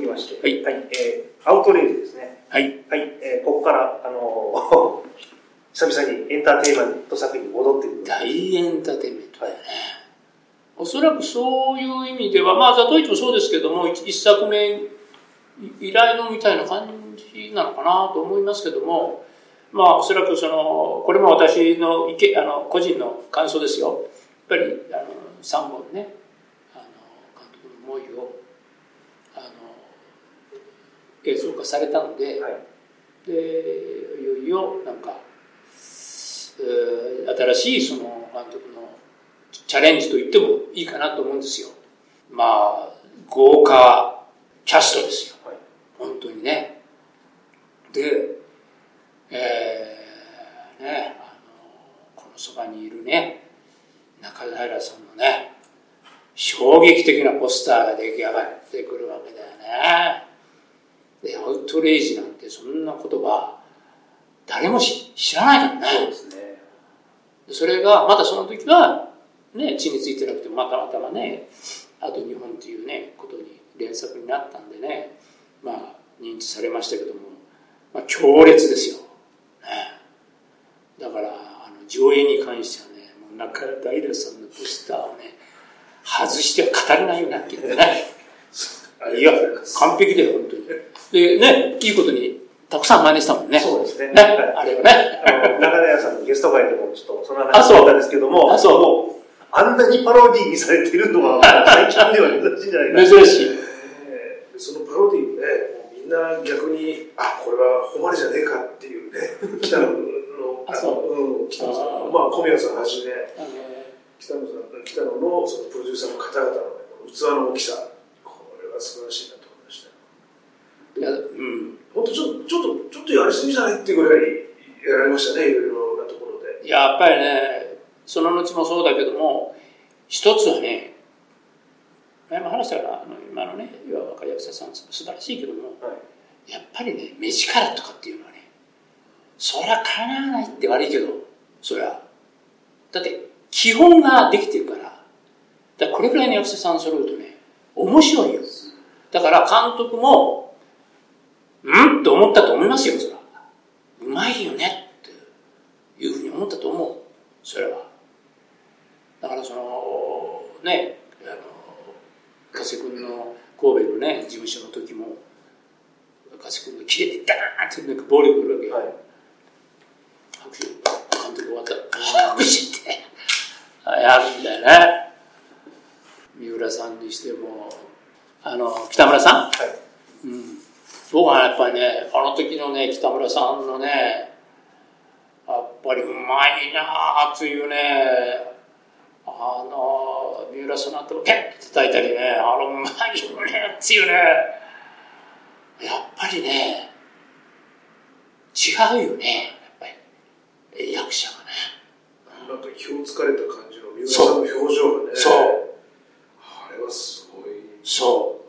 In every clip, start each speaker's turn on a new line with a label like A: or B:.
A: きまして、
B: はい
A: えーアウトレイジですね。
B: はい。
A: はい、えーここから、あのー 久々にエンターテインメント作品に戻ってくる。
B: 大エンターテインメントだよね。おそらくそういう意味では、まあ、ザトウイチもそうですけども、一一作目以来のみたいな感じなのかなと思いますけども、まあ、おそらくその、これも私の意見、あの、個人の感想ですよ。やっぱり、あの、3本ね、あの、監督の思いを、あの、映像化されたので、
A: はい。
B: でいよいよなんか、えー新しいその監督のチャレンジと言ってもいいかなと思うんですよ。まあ豪華キャストですよ、
A: はい。
B: 本当にね。でえーねあのこのそばにいるね中平さんのね衝撃的なポスターが出来上がってくるわけだよねで、アウトレイジなんてそんな言葉、誰もし知らないからね。
A: そうですね。
B: でそれが、まだその時は、ね、地についてなくても、またまたまね、あと日本っていうね、ことに連作になったんでね、まあ、認知されましたけども、まあ、強烈ですよ。ね。だから、あの、上映に関してはね、もう中平さんのポスターをね、外しては語れないようになってるんでね。いや、完璧だよ、本当に。で、ね、いいことに、たくさん真似したもんね。
A: そうですね。
B: ね、
A: はい
B: あれはね。
A: あの、中平さんのゲスト会でもちょっとその
B: あそう
A: 話だったんですけども、
B: あそう
A: もうあんなにパロディーにされているのは最近では珍しいんじゃないかな。
B: 珍しい。
C: えーそのパロディもね、もうみんな逆に、あ、これは誉れじゃねえかっていうね、北野の、
B: あそう
C: うん、北野さん、まあ小宮さんはじめ、北野さん、北野のそのプロデューサーの方々の、ね、器の大きさ、これは素晴らしいな。い
B: や、うん。
C: 本当ちょっと、ちょっと、ちょっとやりすぎじゃないっていうぐらいやられましたね、いろいろなところで。
B: やっぱりね、その後もそうだけども、一つはね、前も話したから、あの今のね、岩若役者さん、素晴らしいけども、
A: はい
B: やっぱりね、目力とかっていうのはね、そりゃかなわないって悪いけど、そりゃ。だって、基本ができてるから、だからこれくらいの役者さん揃うとね、面白いよ。だから監督も、うん？と思ったと思いますよ、それは。うまいよねっていうふうに思ったと思う。それは。だからその、ね、あの、加瀬君の神戸のね、事務所の時も、加瀬君が切れてダーンってなんか暴力来るわけよ。
A: はい。
B: 拍手、監督終わったら、拍手って、あやるんだよね。三浦さんにしても、あの、北村さん？
A: はい。
B: うん。僕はやっぱりね、あの時のね、北村さんのね、やっぱりうまいなあというね、あの、三浦さんの後をペッて叩いたりね、あのうまいよねっていうね、やっぱりね、違うよね、やっぱり、役者がね。
C: なんか気をつかれた感じの三浦さんの表情がね、
B: そう
C: あれはすごい。
B: そう。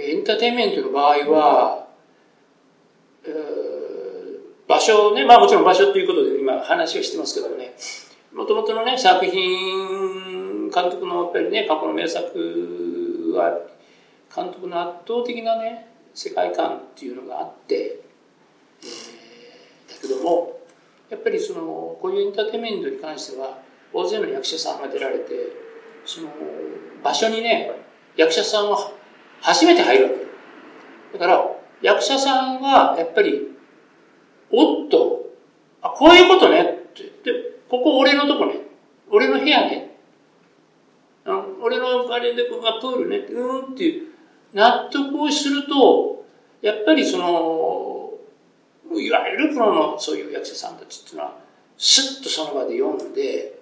B: エンターテインメントの場合は、えー場所をね、まあもちろん場所っていうことで今話をしてますけどもね、もともとのね、作品、監督のやっぱりね、過去の名作は、監督の圧倒的なね、世界観っていうのがあって、えーだけども、やっぱりその、こういうエンターテインメントに関しては、大勢の役者さんが出られて、その、場所にね、役者さんは初めて入るわけ。だから、役者さんが、やっぱり、おっと、あ、こういうことねって。で、ここ俺のとこね。俺の部屋ね。あ俺のあれで、ここがプールね。うーんっていう、納得をすると、やっぱりその、いわゆるプロのそういう役者さんたちっていうのは、スッとその場で読んで、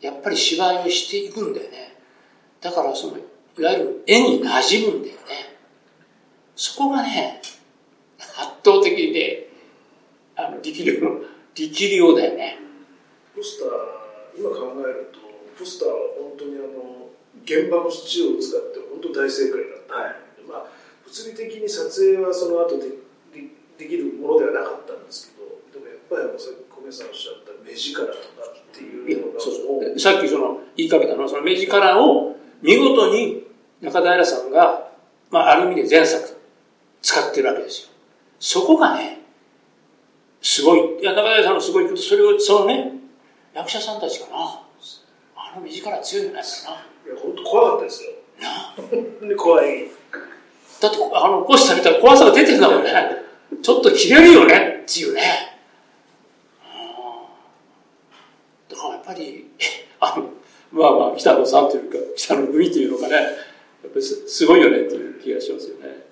B: やっぱり芝居をしていくんだよね。だからその、いわゆる絵に馴染むんだよね。そこがね、圧倒的にね、あの、力量、力量だよね。
C: ポスター、今考えると、ポスターは本当にあの、現場の土を使って本当大正解だった。
A: はい
C: まあ、物理的に撮影はその後ででできるものではなかったんですけど、でもやっぱりあの、さっき小宮さんおっしゃった目力とかっていうのが、
B: そう
C: もう
B: さっきその言いかけたのは、その目力を見事に中平さんがまあ、ある意味で前作使ってるわけですよ。そこがね、すごい、いや、中谷さんのすごいこと、それを、そのね、役者さんたちかな、あの目力強いよね、な。い
C: や、本当怖かったですよ。なで 怖い。
B: だって、あの、こうした見たら怖さが出てるんだもんね。ちょっと切れるよね、っていうね。だからやっぱり、あの、まあまあ、北野さんというか、北野組というのかね、やっぱりすごいよねっていう気がしますよね。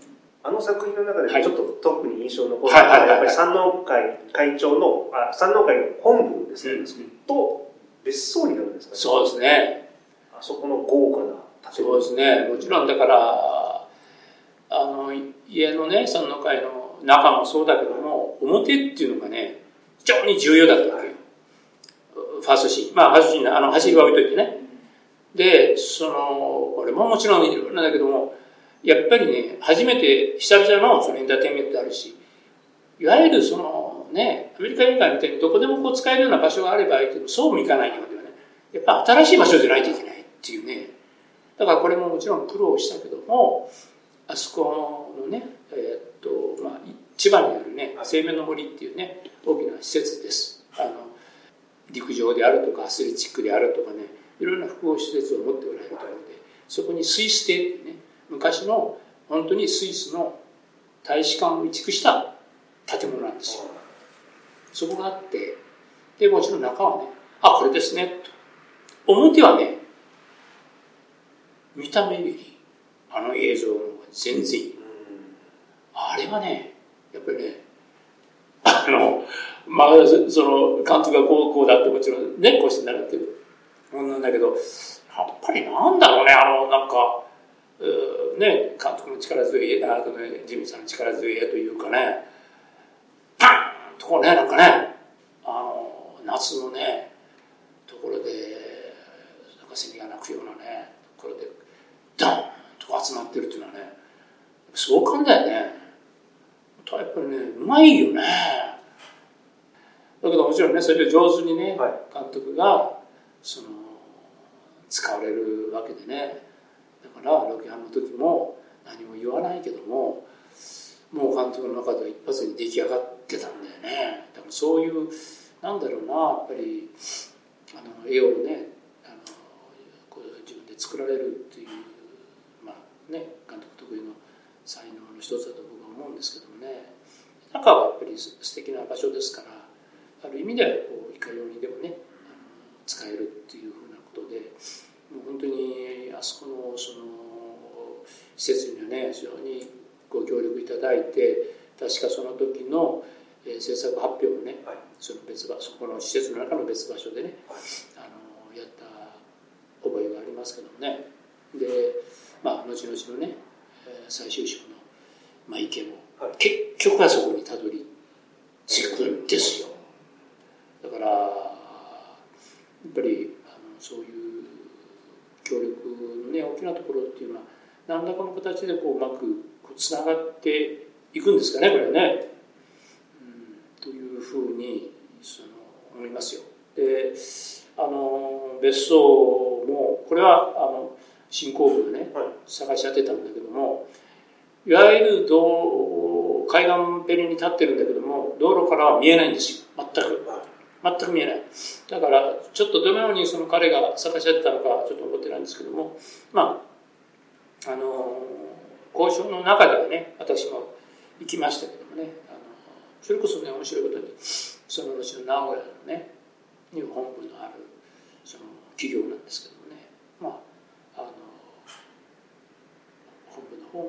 A: あの作品の中でちょっと特に印象の残るのは、やっぱり山王会会長の、あ山王会の本部ですね、うん、と別荘になるんですかね。
B: そうですね。
A: あそこの豪華な
B: 建物。そうですね。もちろんだから、あの、家のね、山王会の中もそうだけども、表っていうのがね、非常に重要だったわけよ。ファーストシーン。まあ、ファーストシーン、あの、走りは置いといてね。で、その、これももちろんいろんなんだけども、やっぱりね、初めて久々のそのエンターテインメントであるし、いわゆるそのね、アメリカ映画みたいにどこでもこう使えるような場所があればいいけど、そうもいかないようではね、やっぱ新しい場所じゃないといけないっていうね。だからこれももちろん苦労したけども、あそこのね、えー、っと、まあ、千葉にあるね、生命の森っていうね、大きな施設です。あの、陸上であるとかアスレチックであるとかね、いろんな複合施設を持っておられるところで、そこにスイス邸ってね、昔の本当にスイスの大使館を移築した建物なんですよ。そこがあって、で、もちろん中はね、あ、これですね、と。表はね、見た目より、あの映像の方が全然いい。あれはね、やっぱりね、あの、まあ、その、監督がこう、こうだってもちろんね、こうして習ってるもん。なん。だけど、やっぱりなん。だろうね、あの、なん。か、ね、監督の力強い、あのね、ジミーさん。の力強いというかね、パンとこうね、なん。かね、あの、夏のね、ところで、なん。かセミが鳴くようなね、ところで、ドンと集まってるっていうのはね、壮観だよね。やっぱりね、うまいよね。だけどもちろん。ね、それで上手にね、はい、監督が、その、使われるわけでね、だからロケハンの時も何も言わないけどももう監督の中では一発に出来上がってたんだよね。だからそういうなんだろうなやっぱりあの絵をねあのこう自分で作られるっていうまあね監督得意の才能の一つだと僕は思うんですけどもね。中はやっぱり素敵な場所ですからある意味ではこういかようにでもね使えるっていうふうなでもう本当にあそこのその施設にはね非常にご協力いただいて確かその時の、えー、制作発表もね、はい、その別場そこの施設の中の別場所でね、はい、あのやった覚えがありますけどもね。でまあ後々のね最終章の、まあ、意見も、はい、結局はそこにたどり着くんですよ。だからやっぱりそういう協力のね大きなところっていうのは何らかの形でこううまくつながっていくんですかねこれね、うん、というふうにその思いますよ。であの別荘もこれはあの新工部がね、はい、探し当てたんだけどもいわゆる道海岸ペリに立ってるんだけども道路からは見えないんですよ。全く、全く見えない。だから、ちょっとどのようにその彼が探し合ってたのかちょっと覚えてないんですけども、まあ、あの、交渉の中ではね、私も行きましたけどもね、あのそれこそね、面白いことに、その後の名古屋のね、に本部のある、その企業なんですけどもね、まあ、あの、本部の方も、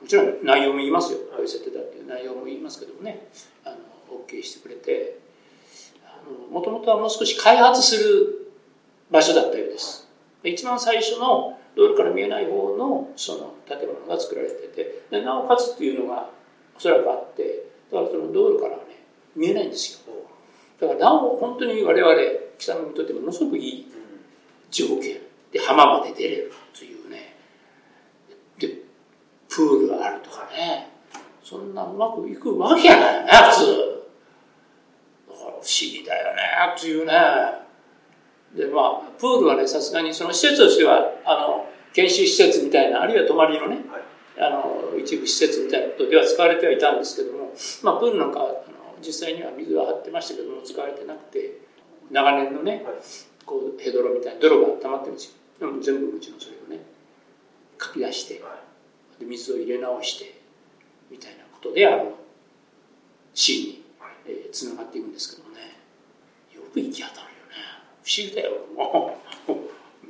B: もちろん内容も言いますよ、ああい。う設定だっていう内容も言いますけどもね、あの、OK してくれて、もともとはもう少し開発する場所だったようです。一番最初の道路から見えない方のその建物が作られててでなおかつっていうのがおそらくあってだからその道路からはね見えないんですよ。だからなお本当に我々北野にとってものすごくいい条件で浜まで出れるというねでプールがあるとかねそんなうまくいくわけやないよね普通。不思議だよねっていうね。でまあプールはねさすがにその施設としてはあの研修施設みたいな、あるいは泊まりのね、
A: はい。
B: あの一部施設みたいなことでは使われてはいたんですけども、まあ、プールなんかあの実際には水は張ってましたけども使われてなくて長年のね、
A: はい。
B: こうヘドロみたいな泥が溜まってるんですよ。でも全部もちろんそれをねかき出して
A: は
B: で水を入れ直してみたいなことであの C にえーつながっていくんですけどく行き当たるよね。不思議だよ。もう、う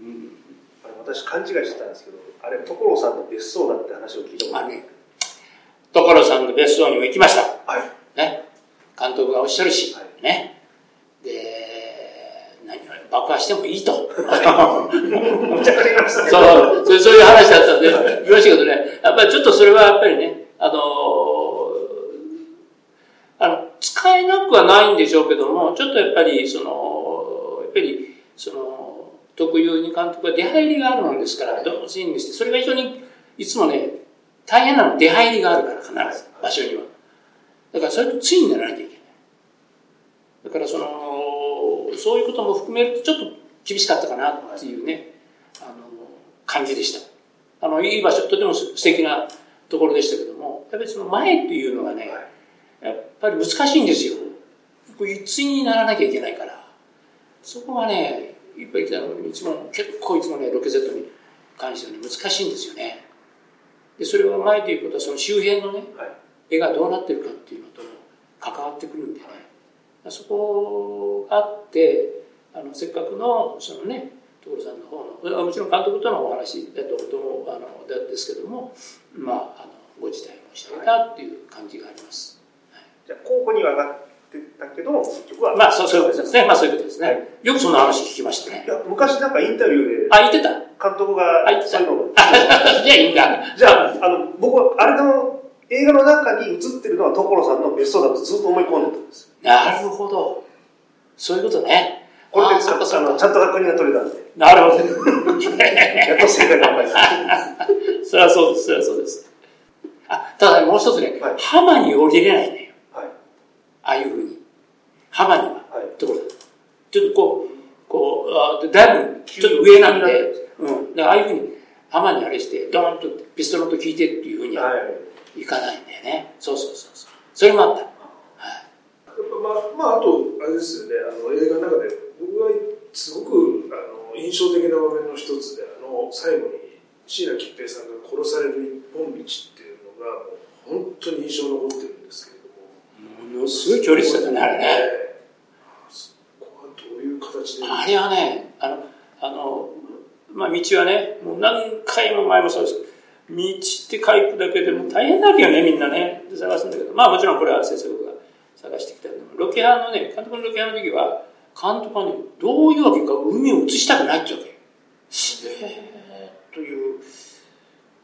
B: ん、
A: あの私勘違いしてたんですけどあれ所さんの別荘だって話を聞いたことあ
B: ね。所さんの別荘にも行きました。
A: はい。
B: ね、監督がおっしゃるし、
A: は
B: ね、で、何を爆破してもいいと。
A: むちゃくちゃいましたね。
B: そう。そうそういう話だったんで、言いましたけどね、やっぱりちょっとそれはやっぱりね、あのあなくはないんでしょうけども、ちょっとやっぱり、その、やっぱり、その、特有に監督は出入りがあるもんですから、どうしにして、それが非常に、いつもね、大変なの出入りがあるから、必ず、場所には。だからそれとついにならなきゃいけない。だからその、そういうことも含めるとちょっと厳しかったかなっていうね、あの、感じでした。あの、いい場所、とても素敵なところでしたけども、やっぱりその前っていうのがね、やっぱり難しいんですよ。こう一位にならなきゃいけないから。そこがね、いっぱい来たのに、いつも、結構いつもね、ロケゼットに関してはね、難しいんですよね。で、それは前ということは、その周辺のね、
A: はい
B: 絵がどうなってるかっていうのと関わってくるんでね、そこがあってあのせっかくのそのね所さんの方のもちろん監督とのお話だとともあのですけどもまああのご辞退もしていたっていう感じがあります、
A: じゃあ候補には上がってたけど結局は。
B: まあそうそういうことですね。まあそういうことですね、よくそんな話聞きましたね。
A: いや昔なんかインタビューで。
B: あ言ってた。
A: 監督が
B: あ言ってた。じゃあいいんだ
A: じゃああの僕はあれの映画の中に映ってるのは所さんの別荘だとずっと思い込んでたんです
B: なるほど。そういうことね。
A: これでちゃんと確認が取れたんで。
B: なるほど。
A: やっと正解が分かりまし
B: それはそうです、それはそうです。あ、ただもう一つね、
A: はい。
B: 浜に降りれないのよ。
A: たはい
B: ああいうふうに。浜には。
A: はい
B: ところだちょっとこう、こう、あだいぶちょっと上なんで、うん。だからああいうふうに浜にあれして、ドーンとピストルと聞いてっていうふうには
A: はい
B: いかないんだよね。そうそうそうそう。それもあった。はい。
C: まあ、まあ、あと、あれですよね、あの映画の中で、僕がすごくあの印象的な場面の一つで、あの最後に椎名桔平さんが殺される一本道っていうのが、本当に印象に残ってるんですけれども、
B: ものすごい強烈だったね、あれね。
C: ええそこはどういう形で、
B: あれはね、あの、あの、まあ、道はね、もう何回も前もそうです。道って書くだけでも大変だけどね、みんなね。で探すんだけど、まあもちろんこれは先生僕が探してきたけど、ロケハンのね、監督のロケハンの時は、監督はね、どういうわけか海を映したくないってわけ。えー、という、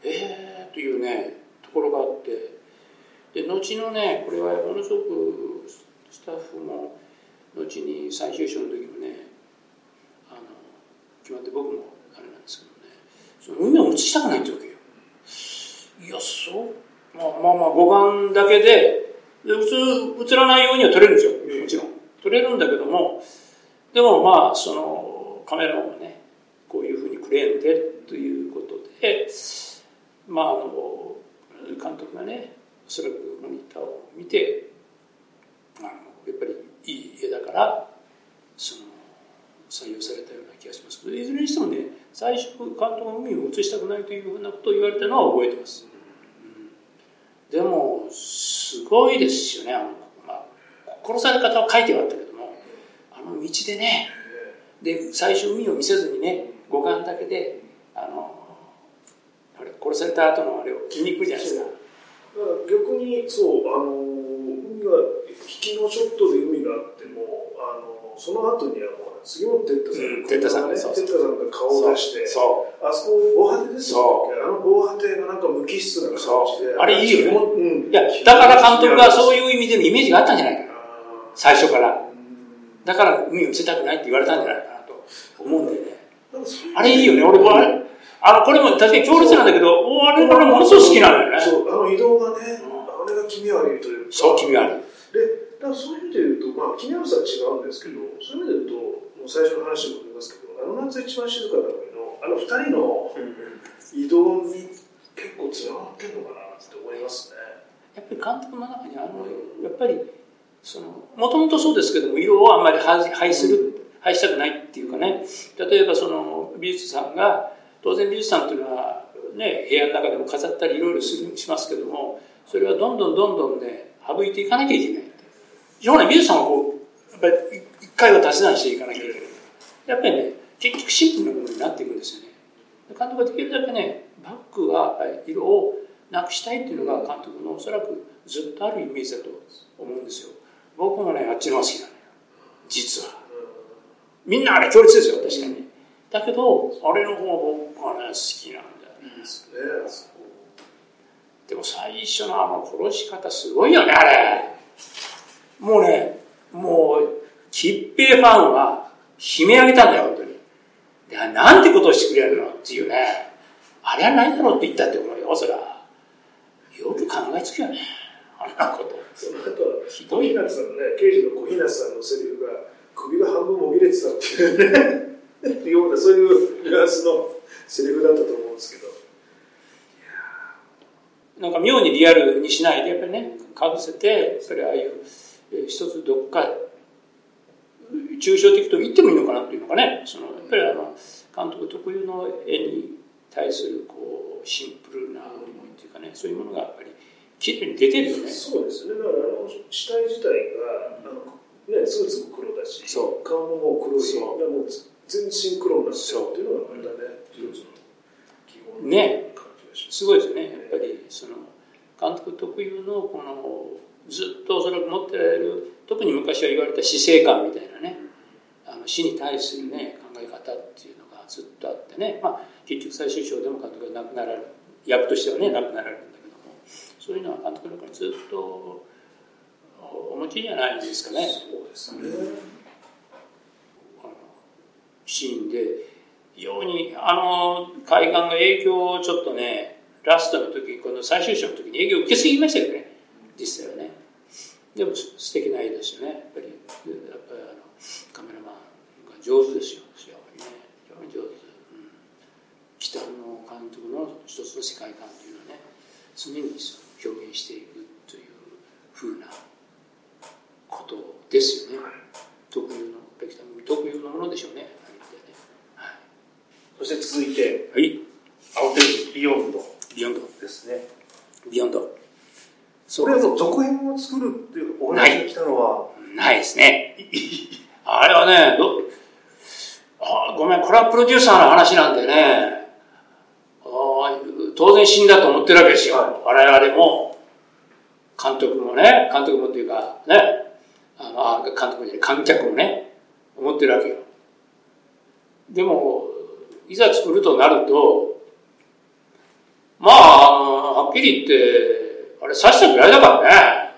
B: えー、というね、ところがあって、で、後のね、これはものすごくスタッフも、後に最終章の時もねあの決まって僕もあれなんですけどねその海を映したくないってわけよ。いやそう。まあまあまあ五感だけでで普通映らないようには撮れるんですよ。もちろん。撮れるんだけどもでもまあそのカメラマンがねこういうふうにクレーンでということでまああの監督がねおそらくモニターを見てあのやっぱりいい絵だからその採用されたような気がします。けどいずれにしてもね最初監督が海を映したくないというふうなことを言われたのは覚えてます、うん、でもすごいですよねあの、まあ、殺され方は書いてはあったけどもあの道でねで最初海を見せずにね五感だけであのあれ殺された後のあれを見に来るじゃないですか。
C: 逆にそうあの海が引きのショットで海があってもあのその後にはもう杉本哲太さん、
B: うん哲太さん
C: ね。
B: そう
C: 哲太さんが顔を出してあそこ防波堤ですよあの防波堤がなんか無機質な感じで。
B: あれいいよね。
C: うん、
B: いやだから監督がそういう意味でのイメージがあったんじゃないか。最初から。だから海を見せたくないって言われたんじゃないかなと思うんだよね。あれいいよね。俺もあれあのこれも確かに強烈なんだけどおあれからものすごく好きなんだよね。
C: そうあの移動がね、
B: うん
C: あれが気味悪いというか
B: そう君はある
C: でだからそういう意味で言うと、まあ、気味悪さは違うんですけど、そういう意味で言うと、もう最初の話に戻りますけど、あの夏一番静かな時の、あの二人の、移動に結構つながってるのかなって思いますね。
B: やっぱり監督の中にあのやっぱりそのもともとそうですけども色をあんまり廃する廃したくないっていうかね。例えばその美術さんが当然美術さんというのはね部屋の中でも飾ったりいろいろするしますけどもそれはどんどんどんどんね省いていかなきゃいけない要は美術さんはこうやっぱり一回は足し算していかなきゃいけないやっぱりね結局シンプルなものになっていくんですよね。監督はできるだけねバックは色をなくしたいっていうのが監督のおそらくずっとあるイメージだと思うんですよ。僕もねあっちの方が好きなのよ。実は。みんなあれ強烈ですよ確かに、だけどあれの方が僕はね好きなんだよねでも最初のあの殺し方すごいよねあれ。もうねもう吉平ファンは悲鳴上げたんだよ本当に。でなんてことをしてくれるのっていうね。あれは何だろうって言ったって思うよそら。よく考えつくよねあんなこと。
C: その後はひどい。小日向さんね刑事の小日向さんのセリフが首が半分もぎれてたっていうねようなそういうニュアンスのセリフだったと思うんですけど。
B: なんか妙にリアルにしないでやっぱりねかぶせてそれああいう一つどっか抽象的と言ってもいいのかなっていうのかね。そのやっぱりあの監督特有の絵に対するこうシンプルな思いっていうかねそういうものがやっぱり綺麗に出てるよね。
C: そうですね。だからあの死体自体があの、ね、スーツも黒だし顔ももう黒いそう。もう全身黒になってるっていうのがまたね一つの基本
B: ねすごいですねやっぱりその監督特有のこのずっとおそらく持ってられる特に昔は言われた死生観みたいなねあの死に対するね考え方っていうのがずっとあってね、まあ、結局最終章でも監督が亡くなられる役としてはね亡くなられるんだけどもそういうのは監督の中にずっとお持ちじゃないんですかね。
C: そうですね、
B: あのシーンで非常にあの海岸が影響をちょっとねラストの時この最終章の時に営業を受けすぎましたけどね。実際はね。でも素敵な絵ですよね。やっぱり。やっぱりあのカメラマンが上手ですよ。非常にね。非常に上手、うん、北野監督の一つの世界観というのはね常に表現していくというふうなことですよね、特有の北野特有のものでしょうね、
A: そして続いて、
B: はい、
A: 青天ビヨンド
B: ビヨンド。
A: ですね。
B: ビヨンド。
A: それは続編を作るっていうお話が来たのは
B: ないですね。あれはね、どあごめん、これはプロデューサーの話なんでね、あ当然死んだと思ってるわけですよ。はい、我々も、監督もね、監督もっていうか、ね、あのあ監督じゃない、観客もね、思ってるわけよ。でも、いざ作るとなると、まあ、はっきり言って、あれ刺したぐらいだからね。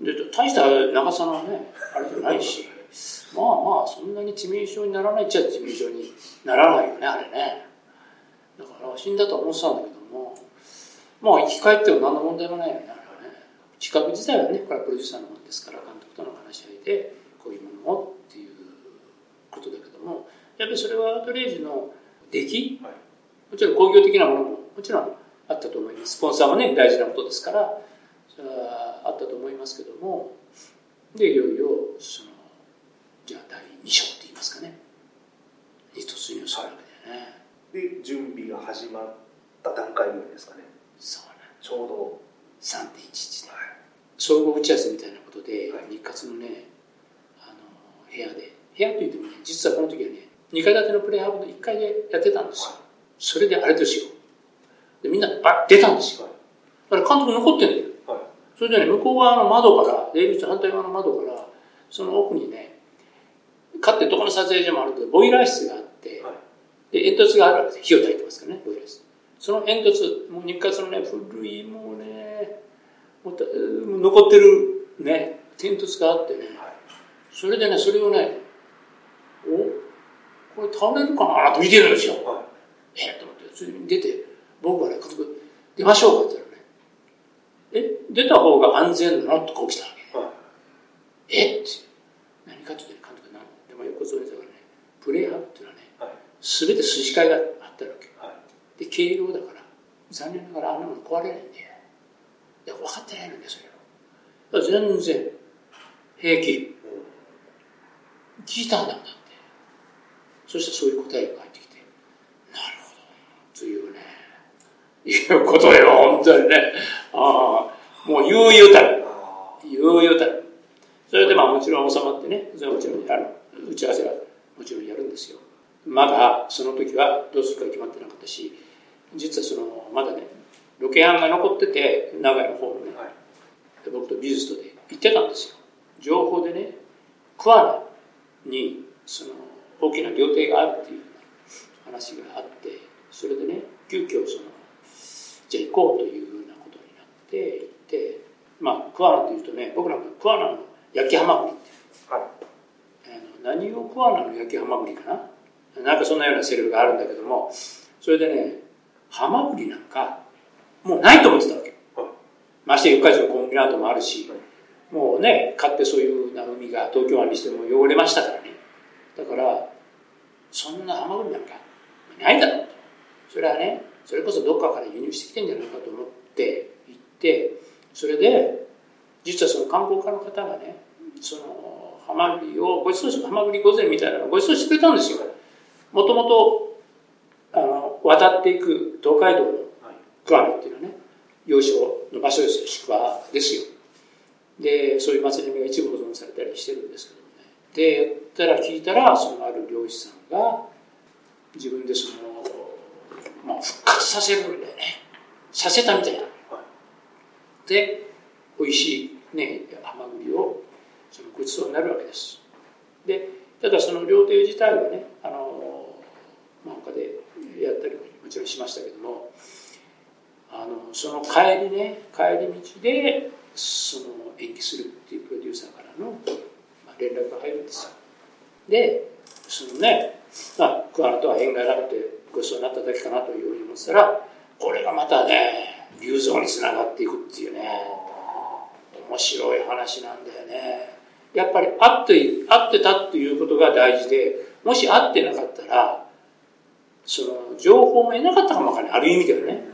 B: で、大した長さのね、あれじゃないし。まあまあ、そんなに致命傷にならないっちゃ致命傷にならないよね、あれね。だから死んだと思ってたんだけども、まあ生き返っても何の問題もないよね、あれはね。近く自体はね、これはプロデューサーのものですから、監督との話し合いで、こういうものをっていうことだけども、やっぱりそれはアウトレイジの出来、はい、もちろん工業的なものも、もちろんあったと思います。スポンサーもね、大事なことですから、それはあったと思いますけども、で、いよいよ、その、じゃあ第2章って言いますかね、に突入するわけだよね。
A: で、準備が始まった段階ぐらいですかね。
B: そうね。
A: ちょうど。
B: 3.11で、はい、総合打ち合わせみたいなことで、はい、日活のね、あの、部屋で、部屋といってもね、実はこの時はね、2階建てのプレイハブの1階でやってたんですよ。はい、それであれですよ。で、みんなバッ出たんですよ。だから監督残ってんだよ。はい、それでね、向こう側の窓から、出入り口反対側の窓から、その奥にね、かってどこの撮影所もあるけど、ボイラー室があって、はい、で、煙突があるわけです。火を焚いてますからね、ボイラー室。その煙突、もう日活のね、古い、もうね、もう残ってるね、煙突があってね、はい、それでね、それをね、おこれ倒れるかなと見てるんですよ。はい、えっと思って、それに出て、僕はね、家族、出ましょうかって言ったらね、え、出た方が安全なのってこう来たわけ。はい、えって。何かって言って監督なでも横それぞれね、プレイハブっていうのはね、す、べ、て筋交いがあったわけ。はい、で、軽量だから、残念ながらあんなもの壊れないんでいや分かってないのでそれを全然平気。聞いたんだんだそしてそういう答えが返ってきてなるほどというね いうことよ本当にね。ああもう悠々たる。悠々たる。それでまあもちろん収まってねそれもちろんあの打ち合わせはもちろんやるんですよ。まだその時はどうするか決まってなかったし実はそのまだねロケハンが残ってて名古屋の方のね、はい、僕と美術とで行ってたんですよ。情報でね桑名にその大きな料亭があるっていう話があってそれでね急遽そのじゃあ行こうというようなことになって行ってまあ桑名というとね僕なんか桑名の焼きハマグリって、はい、あの何を桑名の焼きハマグリかな？なんかそんなようなセリフがあるんだけどもそれでねハマグリなんかもうないと思ってたわけ、はい、まして四日市のコンビナートもあるし、はい、もうねかってそういうな海が東京湾にしても汚れましたからねだからそんなハマグリなんかないんだろうとそれはねそれこそどっかから輸入してきてんじゃないかと思って行ってそれで実はその観光家の方がねそのハマグリをごちそうしハマグリ御膳みたいなのをごちそうしてくれたんですよ。もともとあの渡っていく東海道の桑名っていうのはね要衝の場所ですよ宿場ですよ。でそういう祭りが一部保存されたりしてるんですけど。でやったら聞いたらそのある漁師さんが自分でその、まあ、復活させるんだよね。させたみたいな、はい、で美味しいねハマグリをそのごちそうになるわけです。でただその料亭自体はねあの、まあ、他でやったりももちろんしましたけどもあのその帰りね帰り道でその延期するっていうプロデューサーからの、まあ、連絡が入るんですよ。でそのね、まあ、桑名とは縁がなくてごちそうになっただけかなというふうに思ったらこれがまたね流像につながっていくっていうね面白い話なんだよね。やっぱり会って会ってたっていうことが大事でもし会ってなかったらその情報も得なかったかもわからない。ある意味ではね。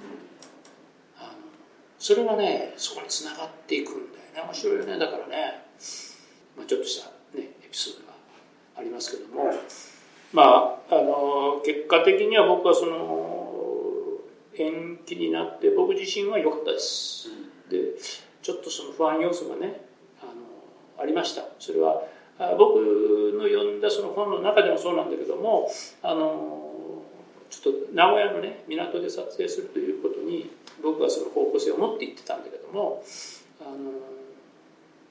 B: あのそれがねそこにつながっていくんだよね。面白いよね。だからね、まあ、ちょっとした、ね、エピソードがありますけども、まああの結果的には僕はその延期になって僕自身は良かったです、うん、でちょっとその不安要素がねあのありました。それは僕の読んだその本の中でもそうなんだけどもあのちょっと名古屋のね港で撮影するということに僕はその方向性を持って行ってたんだけどもあの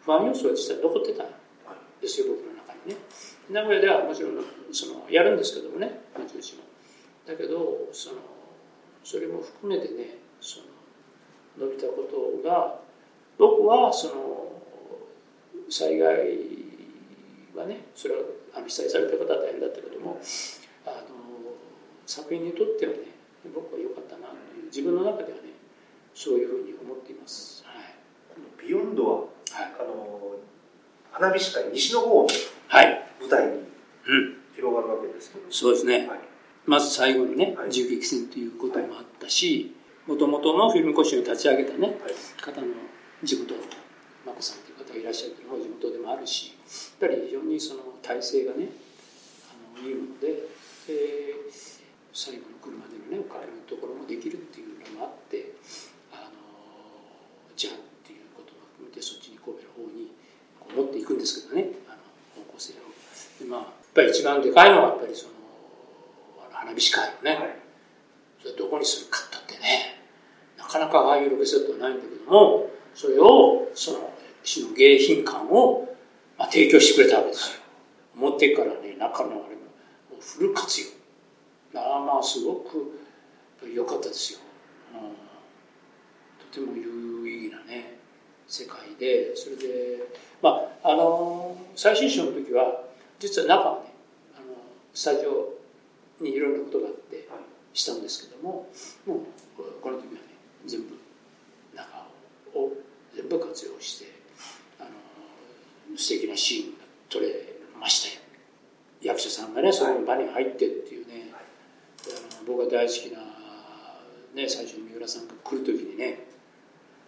B: 不安要素は実際残ってたんですよ僕の中にね。名古屋ではもちろんそのやるんですけどもね。町内も。だけどそのそれも含めてねその伸びたことが僕はその災害はねそれは被災された方は大変だったけどもあの作品にとってはね僕は良かったなという自分の中ではねそういうふうに思っています、はい、
A: ビヨンドは、はい、あの花火師会西の方の舞台に広がるわけですけど、
B: はい、そうですね、はい、まず最後にね銃撃戦ということもあったしもともとのフィルムコシを立ち上げたね、方の地元眞子さんという方がいらっしゃるというのも地元でもあるしやっぱり非常にその体制がねあのいいものでで最後の車でのねお金のところもできるっていうのもあってあのじゃあっていうことも含めてそっちに神戸の方にこう持っていくんですけどね。あの方向性を。でまあやっぱり一番でかいのはやっぱりその花火師会をね、はい、それどこにするかったってね。なかなかああいうロケセットはないんだけどもそれをその市の迎賓館を、まあ、提供してくれたわけですよ。表からね中のあれもフル活用。あまあすごく良かったですよ、うん、とても有意義なね世界でそれでまああの最終章の時は実は中はねあのスタジオにいろんなことがあってしたんですけどももうこの時はね全部中を全部活用してあの素敵なシーンが撮れましたよ。役者さんがねその場に入ってっていうね僕が大好きなね、最初に三浦さんが来る時にね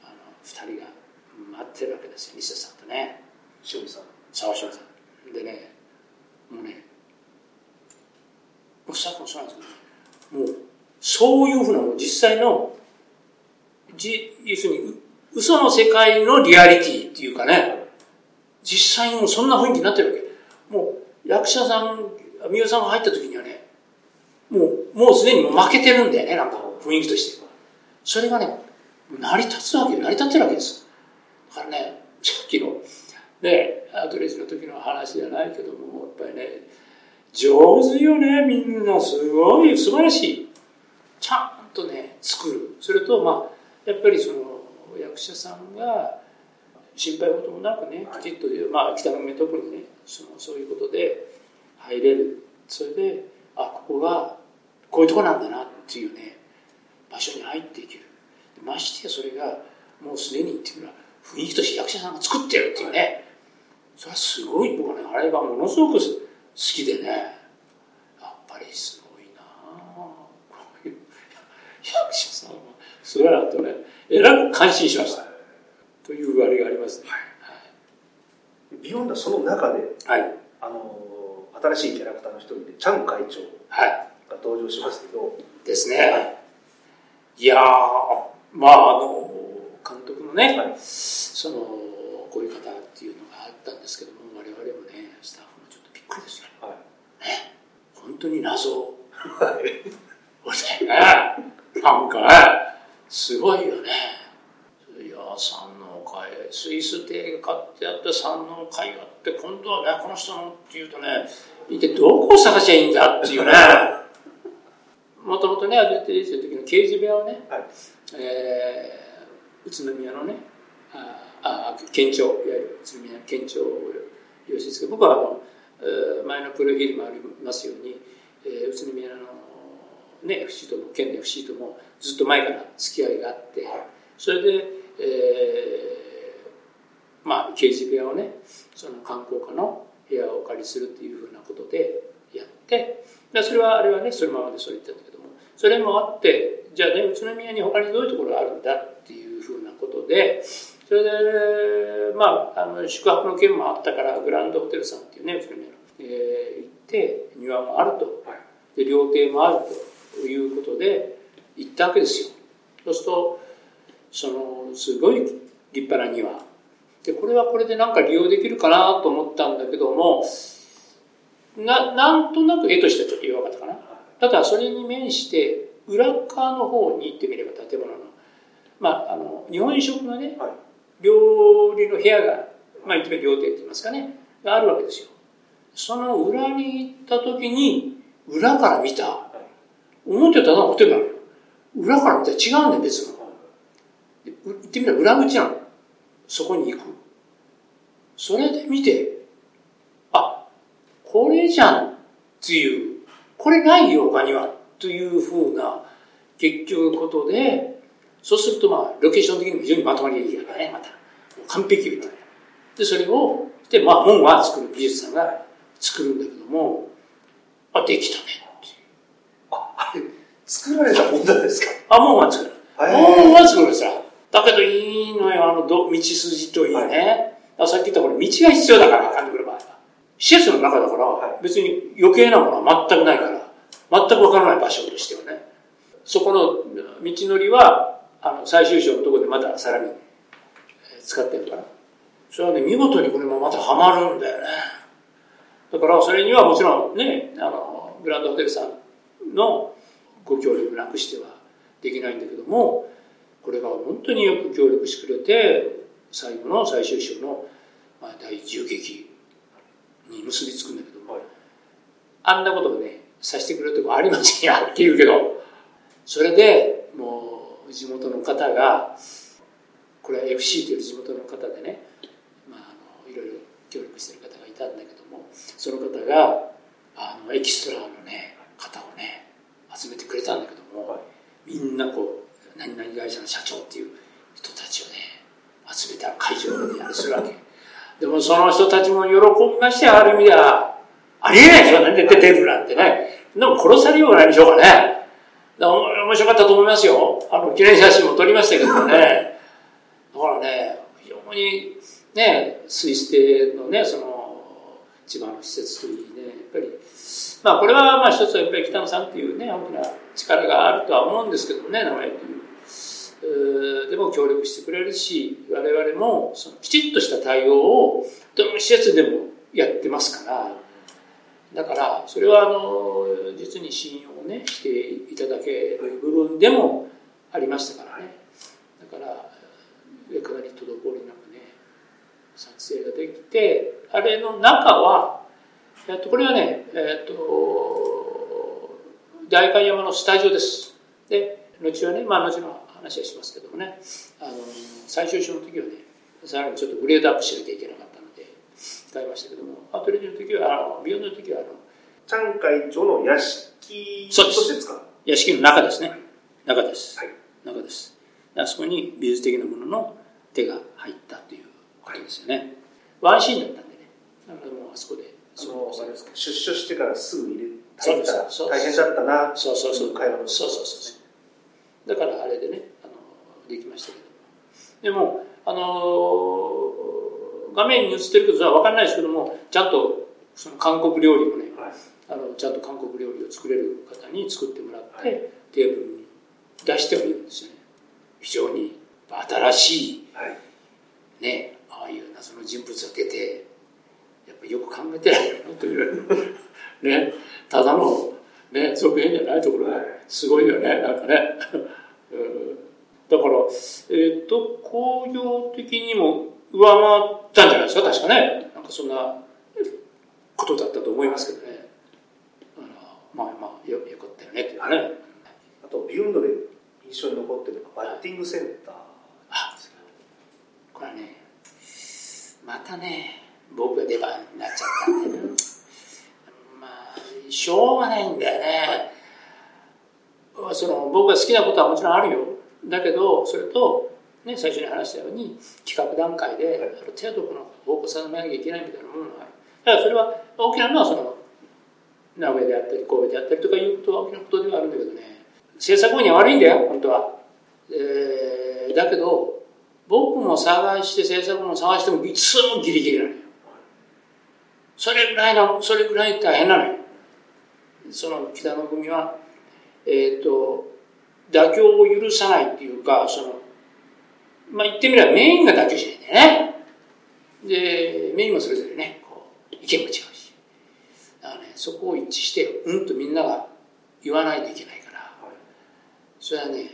B: あの2人が待ってるわけですよ西田さんとね
A: 塩見さん。
B: 沢島さん。でねもうねスタッフもそうなんですけどもうそういうふうなもう実際のじ要するに嘘の世界のリアリティっていうかね実際にもうそんな雰囲気になってるわけ。もう役者さん三浦さんが入った時にはねもうもうすでにもう負けてるんだよねなんか雰囲気として。それがね成り立つわけ成り立ってるわけです。だからねさっきのねアドレスの時の話じゃないけどもやっぱりね上手よねみんな。すごい素晴らしい。ちゃんとね作る。それとまあやっぱりその役者さんが心配事もなくねきちっと、まあ、北組特にねそのそういうことで入れる。それであここがこういうとこなんだなっていうね場所に入っていける。ましてやそれがもうすでにっていうのは雰囲気として役者さんが作ってるっていうねそれはすごい。僕はねあれがものすごく好きでね。やっぱりすごいな。こういう役者さんは。それはとねえらく感心しました。というあれがありますね、はい。
A: ビヨンダその中で、
B: はい、
A: あの新しいキャラクターの一人でチャン会長
B: はい。
A: が登場しますけど、
B: ですね。い。やー、まあ、あの、監督のね、
A: はい。
B: その、こういう方っていうのったんですけども、我々もね、スタッフもちょっとびっくりですよ。
A: はい
B: 本当に謎。
A: はい
B: ね、なんか？ね、すごいよね。いや、三能会、スイス艇が買ってあって三能会があって、今度はね、この人のっていうとね、一体どこを探しゃいいんだっていうね。もともとね、アジアテレビの時の刑事部屋をね、
A: はい
B: えー宇都宮のね、ああ県庁、いわゆる宇都宮県庁を用して、僕はあの、前のプロフィールもありますように、えー宇都宮のね、FC とも、県の FC ともずっと前から付き合いがあって、それで、えーまあ、刑事部屋をね、その観光家の部屋をお借りするっていうふうなことでやって、でそれはあれはね、そのままでそう言ったんだけども、それもあって、じゃあね、宇都宮に他にどういうところがあるんだっていうふうなことで、それで、まあ、あの宿泊の件もあったから、グランドホテルさんっていうね、宇都宮の、えー行って、庭もあると、で料亭もあるということで行ったわけですよ。そうすると、その、すごい立派な庭。で、これはこれでなんか利用できるかなと思ったんだけども、な、なんとなく絵としてはちょっと弱かったかな。ただ、それに面して、裏側の方に行ってみれば建物の、まあ、あの、日本食のね、
A: はい
B: 料理の部屋が、まあ、言ってみれば料亭って言いますかね、があるわけですよ。その裏に行った時に、裏から見た、思ってたのはホテルなのよ。裏から見たら違うんだよ、別の。でう言ってみれば裏口なの。そこに行く。それで見て、あ、これじゃんっていう、これないよ、他には。というふうな、結局ことで、そうするとまあ、ロケーション的にも非常にまとまりがいいからね、また。完璧みたいな。で、それを、で、まあ、門は作る、美術さんが作るんだけども、あ、できたねっていう。
A: 作られたもんなんですか？
B: あ、門は作る。門は作るさ。だけどいいのよ、あのど道筋といいね。
A: はい
B: さっき言ったこれ道が必要だから、監督の場合は。施設の中だから、
A: は
B: 別に余計なものは全くないから、全くわからない場所としてはね。そこの道のりは、あの、最終章のところでまたさらにえー使ってるから。それはね、見事にこれもまたハマるんだよね。だから、それにはもちろんね、あの、グランドホテルさんのご協力なくしてはできないんだけども、これが本当によく協力してくれて、最後の最終章の、まあ、第一撃に結びつくんだけども、
A: はい
B: あんなことをね、させてくれるとこありませんよ、はっきり言うけど。それで、地元の方が、これは FC という地元の方でね、まあ、あの、いろいろ協力してる方がいたんだけども、その方が、あの、エキストラのね、方をね、集めてくれたんだけども、
A: はい
B: みんなこう、何々会社の社長っていう人たちをね、集めた会場でやるするわけ。でもその人たちも喜びましたよ、ある意味では。ありえないでしょ、なんで出てるなんてね。でも殺されようがないでしょうかね。面白かったと思いますよ。あの、記念写真も撮りましたけどね。だからね、非常にね、スイス邸のね、その、千葉の施設といいね、やっぱり、まあこれはまあ一つはやっぱり北野さんっていうね、大きな力があるとは思うんですけどね、名前という。でも協力してくれるし、我々もそのきちっとした対応をどの施設でもやってますから、だから、それはあの、実に信用ね、していただける部分でもありましたからね。だから、上からに滞りなくね、撮影ができて、あれの中は、えっと、これはね、えっと、代官山のスタジオです。で、後はね、まあ、後の話はしますけどもね、あの、最終章の時はね、さらにちょっとグレードアップしなきゃいけなかったので、使いましたけども、アトリエの時は、あの、ビヨンドの時は、あの、
A: チャン会長の屋敷として使う
B: 屋敷の中ですね。中です。はい、中です。あそこに美術的なものの手が入ったということですよね。ワンシーンだったんでね。だからもうあそこで。
A: その出所してからすぐ入れ入ったら大変だったな
B: そうそうそう会話のそうそうそうだからあれでねあのできましたけどでもあの画面に映ってるけどは分かんないですけどもちゃんとその韓国料理をね、はい、あのちゃんと韓国料理を作れる方に作ってもらって、はい、テーブルに出してもいるんですよね。非常に新しい、はい、ねああいう謎の人物が出てやっぱよく考えてないよというね。ただのね続編じゃないところがすごいよねなんかね。だからえっ、ー、と工業的にも上回ったんじゃないですか確かね。なんかそんなことだったと思いますけどねまあまあよよかったよねっていうね。
A: あとビュンドで印象に残ってるのがバッティングセンター、
B: あこれねまたね僕が出番になっちゃったんだよまあしょうがないんだよね、はい、その僕が好きなことはもちろんあるよ。だけどそれとね、最初に話したように企画段階である程度この方向定めなきゃいけないみたいなものがある。だからそれは大きなのはその名古屋であったり神戸であったりとかいうこと大きなことではあるんだけどね。制作後には悪いんだよ本当は、えー、だけど僕も探して制作も探してもいつもギリギリなのよ。それぐらいのそれぐらい大変なのよ。その北の組はえっ、ー、と妥協を許さないっていうかそのまあ言ってみればメインが妥協しないんだよね。でメインもそれぞれねこう意見も違う。そこを一致してうんとみんなが言わないといけないから、それはね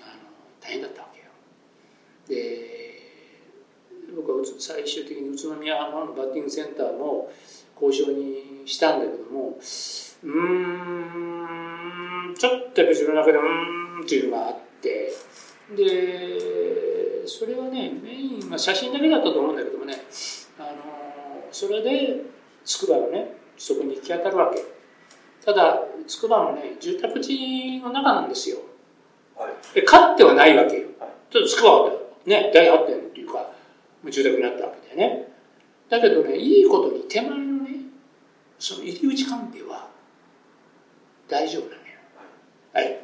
B: あの大変だったわけよ。で僕は最終的に宇都宮のバッティングセンターも交渉にしたんだけどもうんちょっとやっぱ自分の中でうんっていうのがあって。でそれはねメインは写真だけだったと思うんだけどもねあのそれで筑波がねそこに行き当たるわけ。ただ筑波のね住宅地の中なんですよ、はい、で勝ってはないわけよ、はい、ちょっと筑波はね大発展っていうか住宅になったわけでね。だけどねいいことに手前のねその入り口関係は大丈夫なのよ。はい、はい、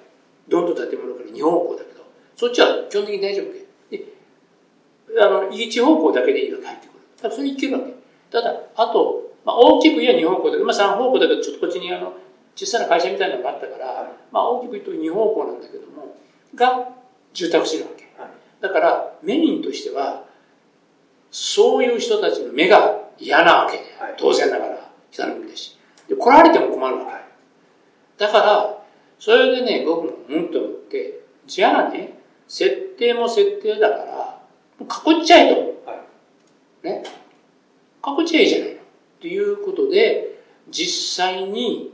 B: どんどん建物から2方向だけどそっちは基本的に大丈夫であの入り口方向だけでいいわけ入ってくる。だからそれいけるわけ。ただ、あと、まあ、大きく言えば2方向だけど、まあ、3方向だけど、ちょっとこっちにあの小さな会社みたいなのがあったから、まあ、大きく言うと2方向なんだけども、が住宅地なわけ。だから、メインとしては、そういう人たちの目が嫌なわけで、当然ながら、北の海だし。で、来られても困るわけ。だから、それでね、僕もうんと思って、じゃあね、設定も設定だから、もう囲っちゃえと。ね。各地いじゃないの。ということで、実際に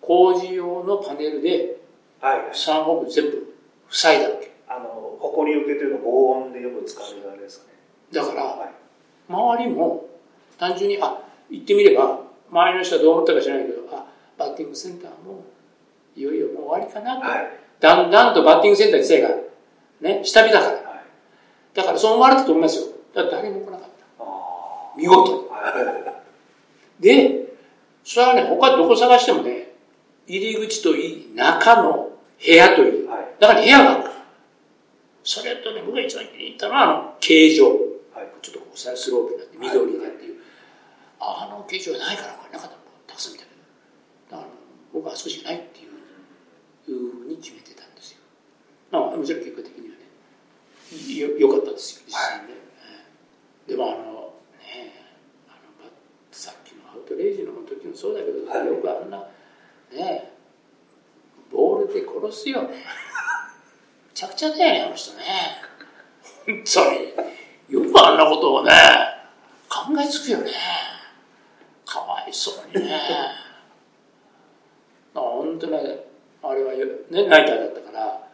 B: 工事用のパネルで3方向全部塞いだわけ。
A: あの、埃受けというの防音でよく使われるあれですかね。
B: だから、はい、周りも単純に、あ、言ってみれば、周りの人はどう思ったか知らないけど、あ、バッティングセンターもいよいよもう終わりかなと。はい、だんだんとバッティングセンター自体がね、下火だから。はい、だからそう思われたと思いますよ。だって誰も来なかった。見事に。で、それはね、他どこ探してもね、入り口といい、中の部屋という。はい、だから部屋がある。それとね、僕が一番気に入ったのは、あの、形状。はい、ちょっとこうスロープになって緑でっていう。あの形状がないからこれなかったのたくさん見たけど。だから僕はあそこしかないっていうふうに決めてたんですよ。まあ、もちろん結果的にはね、よ、よかったですよ、実際ね。はい、でもあの、っきのアウトレイジの時もそうだけど、はい、よくあんな、ねボールで殺すよね。めちゃくちゃだよね、あの人ね。本当に。よくあんなことをね、考えつくよね。かわいそうにね。本当ね、あれはね、ナイターだったから、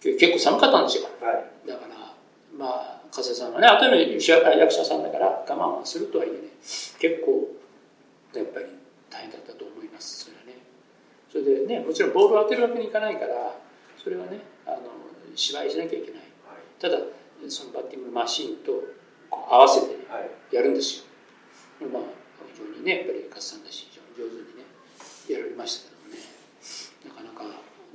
B: 結構寒かったんですよ。はい、だから、まあ、加瀬さんはね、後の役者さんだから我慢はするとはいえね、結構、やっぱり大変だったと思います、それはね。それでね、もちろんボールを当てるわけにいかないから、それはね、あの芝居しなきゃいけない。はい、ただ、そのバッティングマシンとこう合わせて、ね、やるんですよ。まあ、非常にね、やっぱり勝さんだし、非常に上手にね、やられましたけどね、なかなか、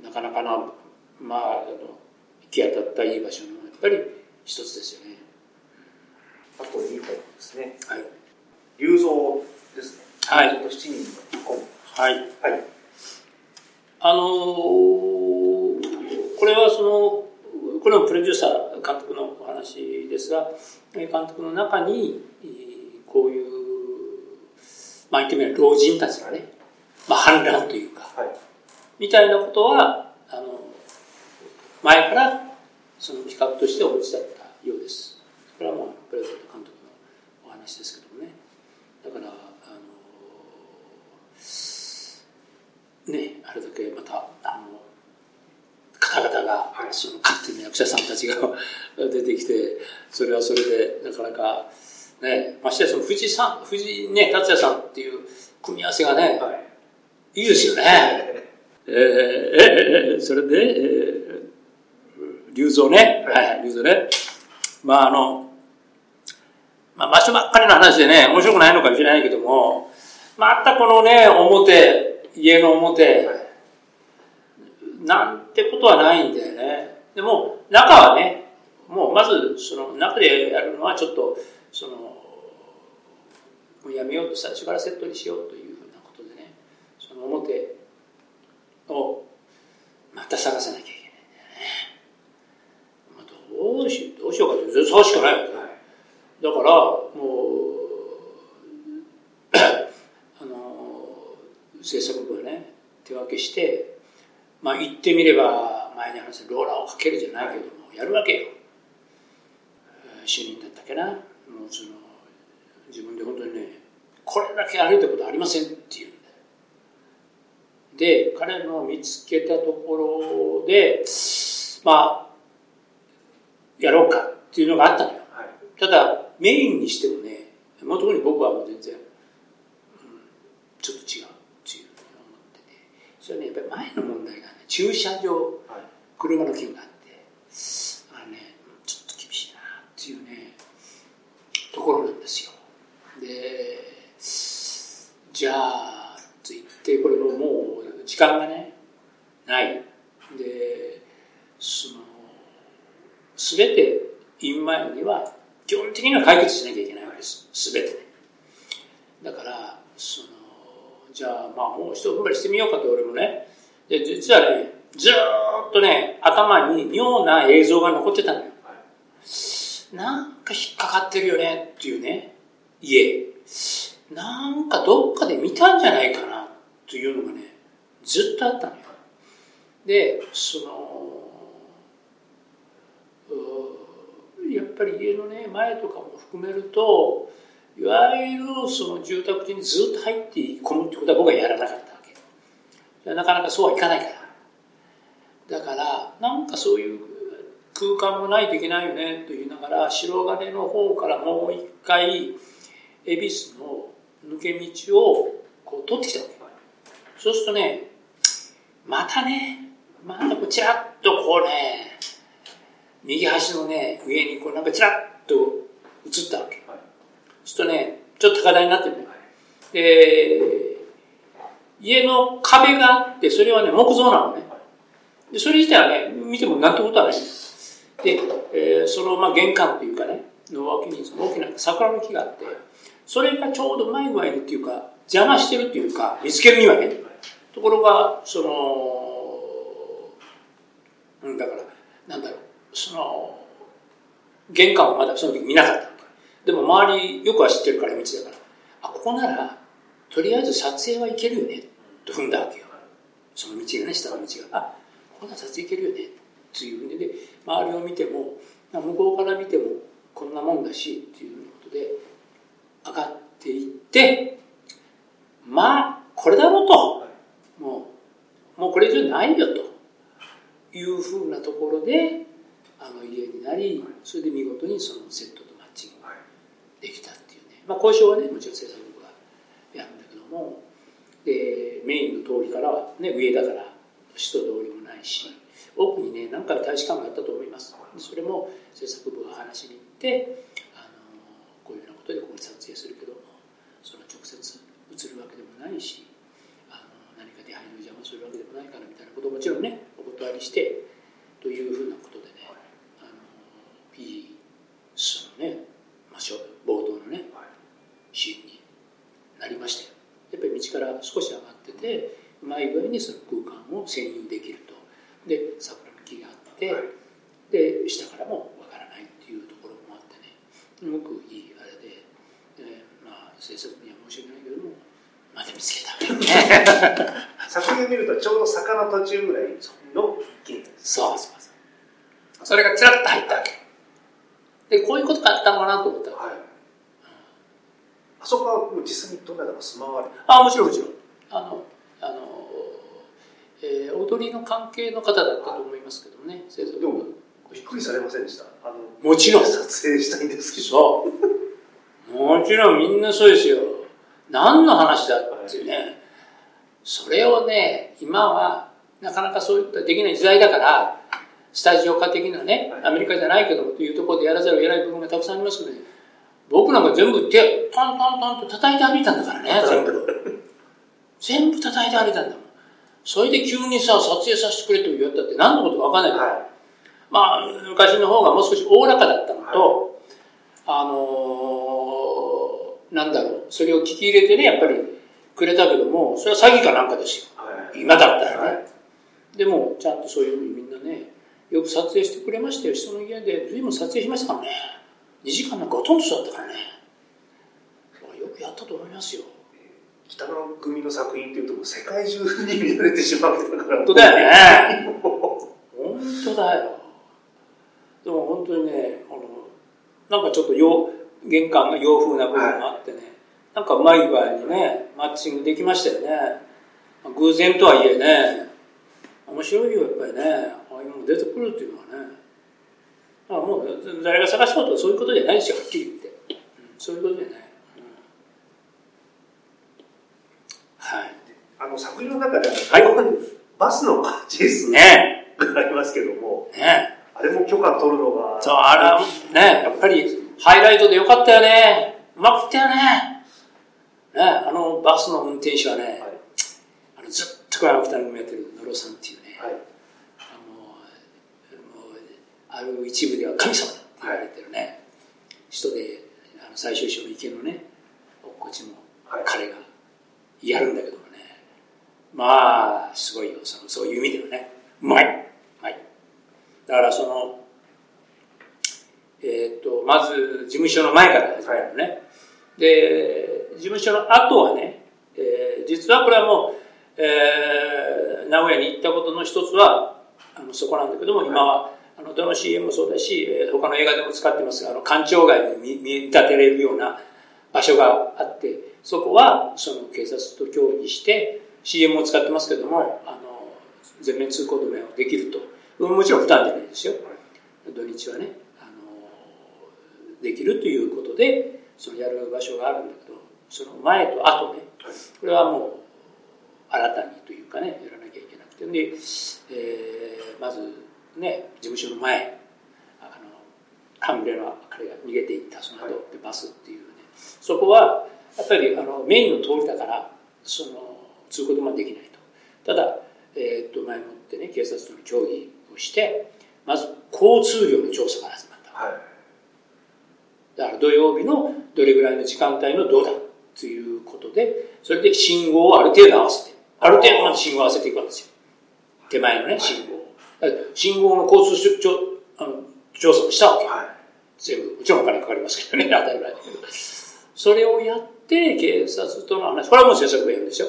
B: なかなかな、まあ、あの行き当たったいい場所のやっぱり一つですよね。
A: あといいタイプですね。はい。龍造ですね。
B: はい。
A: 七人。
B: はい。はい。あのー、これはその、これもプロデューサー、監督のお話ですが、監督の中に、こういう、まあ言ってみれば老人たちがね、まあ反乱というか、はい、みたいなことは、あの、前からその企画としてお持ちだったようです。これはもうプレゼント監督のお話ですけどもね。だから、あの、ね、あれだけまた、あの、方々が、その勝手な役者さんたちが 出てきて、それはそれで、なかなか、ね、ましてやその藤井さん、藤井ね、達也さんっていう組み合わせがね、はい、いいですよね。えー、えー、それで、えー、龍造ね、はい、龍造ね。まああの、まあ場所ばっかりの話でね、面白くないのかもしれないけども、またこのね、表、家の表、はいなんてことはないんだよね。でも、中はね、もうまず、その中でやるのはちょっと、その、もうやめようと最初からセットにしようというふうなことでね、その表をまた探さなきゃいけないんだよね。まあ、どうしどうしようかってずっと探しかないわけ、はい、だから、もう、あの、制作部はね、手分けして、まあ言ってみれば前に話したローラーをかけるじゃないけどもやるわけよ。主任だったっけな。もうその自分で本当にねこれだけ歩いたことありませんって言うんで彼の見つけたところでまあやろうかっていうのがあったのよ、はい、ただメインにしてもねもう特に僕はもう全然、うん、ちょっと違うっていうふうに思っててそれはねやっぱり前の問題が駐車場、車の件があって、あのね、ちょっと厳しいなっていうね、ところなんですよ。で、じゃあ、と言って、これももう時間がね、ない。で、その、すべて院前には基本的には解決しなきゃいけないわけです。すべてね。だから、その、じゃあ、まあもう一踏ん張りしてみようかと俺もね、で、実はね、ずっとね、頭に妙な映像が残ってたのよ。なんか引っかかってるよねっていうね、家。なんかどっかで見たんじゃないかなというのがね、ずっとあったのよ。で、その、やっぱり家のね、前とかも含めると、いわゆるその住宅地にずっと入って込むってことは僕はやらなかったわけ。なかなかそうはいかないから。だから、なんかそういう空間もないといけないよねと言いながら、白金の方からもう一回、恵比寿の抜け道をこう取ってきたわけ。そうするとね、またね、またこうちらっとこうね、右端のね、上にこうなんかちらっと映ったわけ。そうするとね、ちょっと高台になってるね。で、家の壁があって、それはね、木造なのね。でそれ自体はね、見てもなんてことはない。で、えー、その、まあ、玄関っていうかね、の脇にその大きな桜の木があって、それがちょうどうまい具合にっていうか、邪魔してるっていうか、見つけるにはね。ところが、その、うん、だから、なんだろう、その、玄関をまだその時見なかったでも周りよくは知ってるから道だから、あ、ここなら、とりあえず撮影はいけるよね、と踏んだわけよ。その道がね、下の道が。あ、ここなら撮影いけるよね、というふうにで、周りを見ても、向こうから見てもこんなもんだし、っていうことで、上がっていって、まあ、これだろうと。もう、もうこれ以上ないよというふうなところで、あの家になり、それで見事にそのセットとマッチングできたっていうね。まあ交渉はね、もちろん制作部がやるんだけども、で、メインの通りからはね、上だから人通りもないし、奥にね、何回大使館があったと思います。それも制作部が話しに行って、あのこういうようなことでここに撮影するけども、その直接映るわけでもないし、あの何か出入りを邪魔するわけでもないからみたいなことをもちろんね、お断りして、というふうなことでね、あのいい、そのね、まあ、冒頭のね、シーンになりましたよ。やっぱり道から少し上がってて、うまい具合にその空間を占有できると。で、桜の木があって、で、下からもわからないっていうところもあってね、すごくいいあれで、でまあ、制作には申し訳ないけども、まだ見つけたね。
A: 作品を見るとちょうど坂の途中ぐらいの
B: 木そうそうそう。それがちらっと入ったわけ。で、こういうことがあったのかなと思ったはい、
A: あそこはもう実際にどんなの住まわれ
B: あ、もちろんもちろん。あの、あの、えー、踊りの関係の方だったと思いますけどね、
A: 生徒でも、びっくりされませんでしたあ
B: の、もちろん。
A: 撮影したいんですけど。
B: そう。もちろんみんなそうですよ。何の話だってね、はい、それをね、今はなかなかそういったできない時代だから、スタジオ化的なね、アメリカじゃないけどもというところでやらざるを得ない部分がたくさんありますけどね、僕なんか全部手、トントントンと叩いて歩いたんだからね、全部。全部叩いて歩いたんだもん。それで急にさ、撮影させてくれと言われたって何のことかわかんないけど、はい、まあ、昔の方がもう少しおおらかだったのと、はい、あのー、なんだろう、それを聞き入れてね、やっぱりくれたけども、それは詐欺かなんかですよ。はい、今だったらね。でも、ちゃんとそういうふうにみんなね、よく撮影してくれましたよ。人の家で随分撮影しましたからね。2時間なんかほとんどそうだったからね。よくやったと思いますよ。
A: 北野組の作品っていうと世界中に見られてしまう
B: から。本当だよね。本当だよ。でも本当にね、あの、なんかちょっと洋、玄関が洋風な部分があってね、はい、なんかうまい具合にね、マッチングできましたよね。偶然とはいえね、面白いよ、やっぱりね。ああいうの出てくるっていうのはね。まあもう、誰が探しようとかそういうことじゃないですよ、はっきり言って。うん、そういうことじゃない。うん、はい。
A: あの、作品の中で、はい、バスのチェイス
B: ね
A: ありますけども、
B: ね
A: あれも許可取るのが。
B: そう、あら、ねやっぱり、ハイライトでよかったよね。うまくいったよね。ねあのバスの運転手はね、はい、あのずっとこれ秋田のやってる野呂さんっていうね、はい、ある一部では神様だって言われてるね、人であの最終章の池のね落っこちも彼がやるんだけどもね、まあすごいよ。そのそういう意味ではね。うまい。うまい。だからそのえっ、とまず事務所の前から始まるのね、はい、で事務所の後はね、えー、実はこれはもう、えー、名古屋に行ったことの一つはあのそこなんだけども、今はあのどの CM もそうだし、他の映画でも使ってますが、あの官庁街に見立てれるような場所があって、そこはその警察と協議して CM を使ってますけども、あの全面通行止めをできると。もちろん負担じゃないですよ。土日はね、あのできるということで、そのやる場所があるんだけど、その前と後ね、これはもう新たにというかね、やらなきゃいけなくて、で、えー、まずね、事務所の前、あの、半グレの彼が逃げていったその後でバスっていうね、そこは、やっぱりあのメインの通りだから、その、通行止まできないと。ただ、えー、っと、前もってね警察との協議をしてまず交通量の調査から始まった、はい、だから土曜日のどれぐらいの時間帯のどうだということでそれで信号をある程度合わせてある程度まで信号を合わせていくわけですよ。手前のね信号信号の交通調あの調査をしたわけ、はい、全部もちろんお金かかりますけどね 当たり前。だけどそれをやって警察との話。これはもう政策がやるんですよ。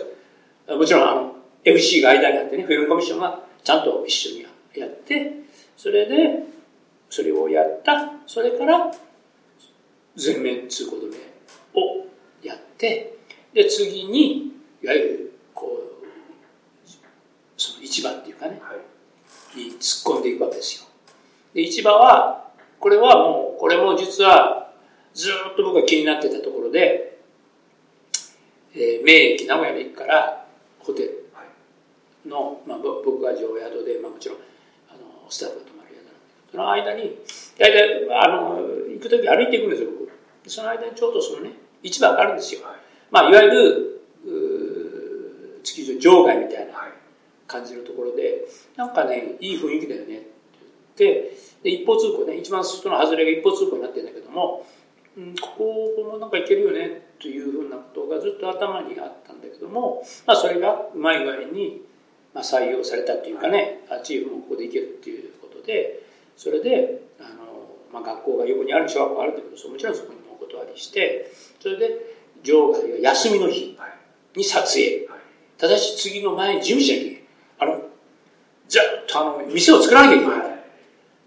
B: もちろんあの FC が間にあってねフィルムコミッションがちゃんと一緒にやってそれでそれをやった。それから全面通行止めをやってで次にいわゆるこうその市場っていうかね、はい、に突っ込んでいくわけですよ。で市場はこれはもうこれも実はずっと僕が気になってたところで、えー、名駅名古屋の駅からホテルの、まあ、僕が常宿で、まあ、もちろんあのスタッフが泊まる宿なんでその間に大体あの行く時歩いていくんですよ僕。その間にちょうどそのね市場があるんですよ、はい。まあ、いわゆる築地場外みたいな感じのところでなんかねいい雰囲気だよね。って言ってで一方通行ね一番外の外れが一方通行になってるんだけども、うん、ここもなんか行けるよねというふうなことがずっと頭にあったんだけども、まあ、それがうまい具合にまあ、採用されたっていうかねチームもここでいけるっていうことでそれであの、まあ、学校が横にある小学校があるんだけどもちろんそこにもお断りしてそれで場外が休みの日に撮影、ただし次の前に準備しなきゃいけ。ないあのずっとあの店を作らなきゃいけない、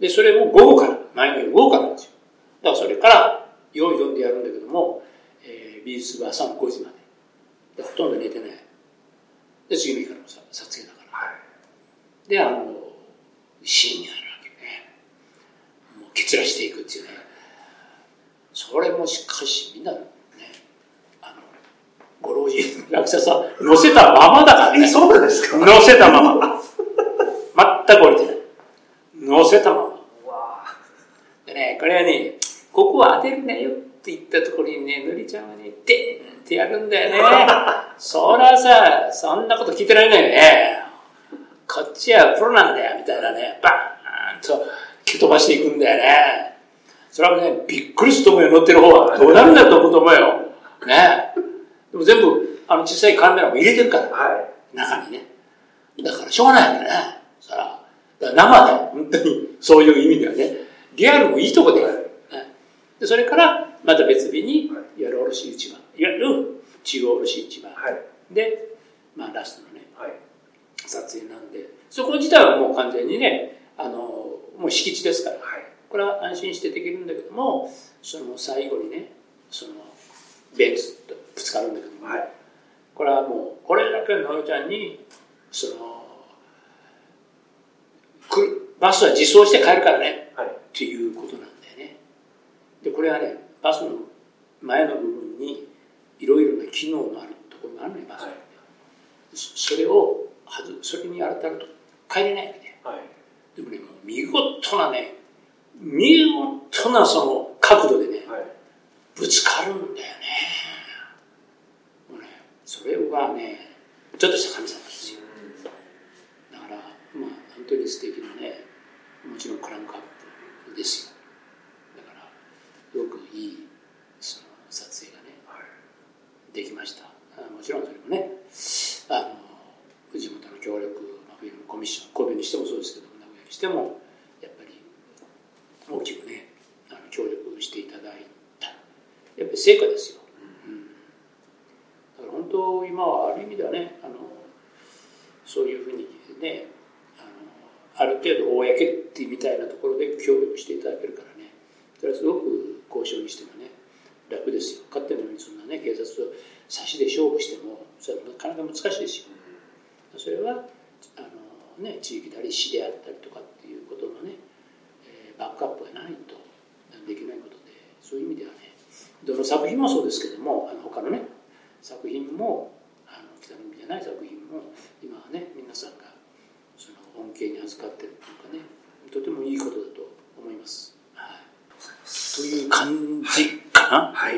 B: でそれも午後から前の夜午後からですよ。だからそれから用意読んでやるんだけども、えー、美術部朝の5時まで。でほとんど寝てない。で次の日からも撮影だであのシーンになるわけね。もう結らしていくっていうね。それもしかしみんなご老人役者さん乗せたままだからね。
A: そうなんですか？
B: 乗せたまま。全く降りてない。乗せたまま。でねこれはねここは当てるなよって言ったところにねのりちゃんはねでーんってやるんだよね。そりゃさそんなこと聞いてられないよね。こっちはプロなんだよ、みたいなね、バーンと蹴飛ばしていくんだよね。それはね、びっくりすると思うよ、乗ってる方は。どうなるんだと思うと思うよ。ね。でも全部、あの小さいカメラも入れてるから、はい、中にね。だからしょうがないんだね。そら。だ生で、本当に、そういう意味ではね。リアルもいいとこでやる。ね、でそれから、また別日に、いわゆる卸市場。いわゆる中央卸市場。はい、で、まあラストのね、はい撮影なんでそこ自体はもう完全にねあのもう敷地ですから、はい、これは安心してできるんだけどもその最後にねそのベンツとぶつかるんだけど。も、はい、これはもうこれだけののちゃんにその来るバスは自走して帰るからね、はい、っていうことなんだよね。でこれはねバスの前の部分にいろいろな機能のあるところがあるのよバス、はい、それをはずそれに当たると帰れないわけ。で、はい、でもねもう見事なね見事なその角度でぶつかるんだよね。もうねそれはねちょっとした神様ですよ。だからまあ本当に素敵なねもちろんクランクアップですよ。だからよくいいその撮影がね、できました。もちろんそれもねあの地元の協力、まあ、フィルムコミッション神戸にしてもそうですけど名古屋にしてもやっぱり大きくねあの協力していただいたやっぱり成果ですよ、だから本当今はある意味ではねあのそういうふうにねあのある程度公ってみたいなところで協力していただけるからね。それはすごく交渉にしてもね楽ですよ。勝手なのにそんなね警察と差しで勝負してもそれはなかなか難しいですよ。それはあの、ね、地域であり市であったりとかっていうことのね、えー、バックアップがないとできないことでそういう意味ではねどの作品もそうですけどもあの他のね作品もあの北の海じゃない作品も今はね皆さんがその恩恵に預かってるというかねとてもいいことだと思います。はい、という感じかな？はい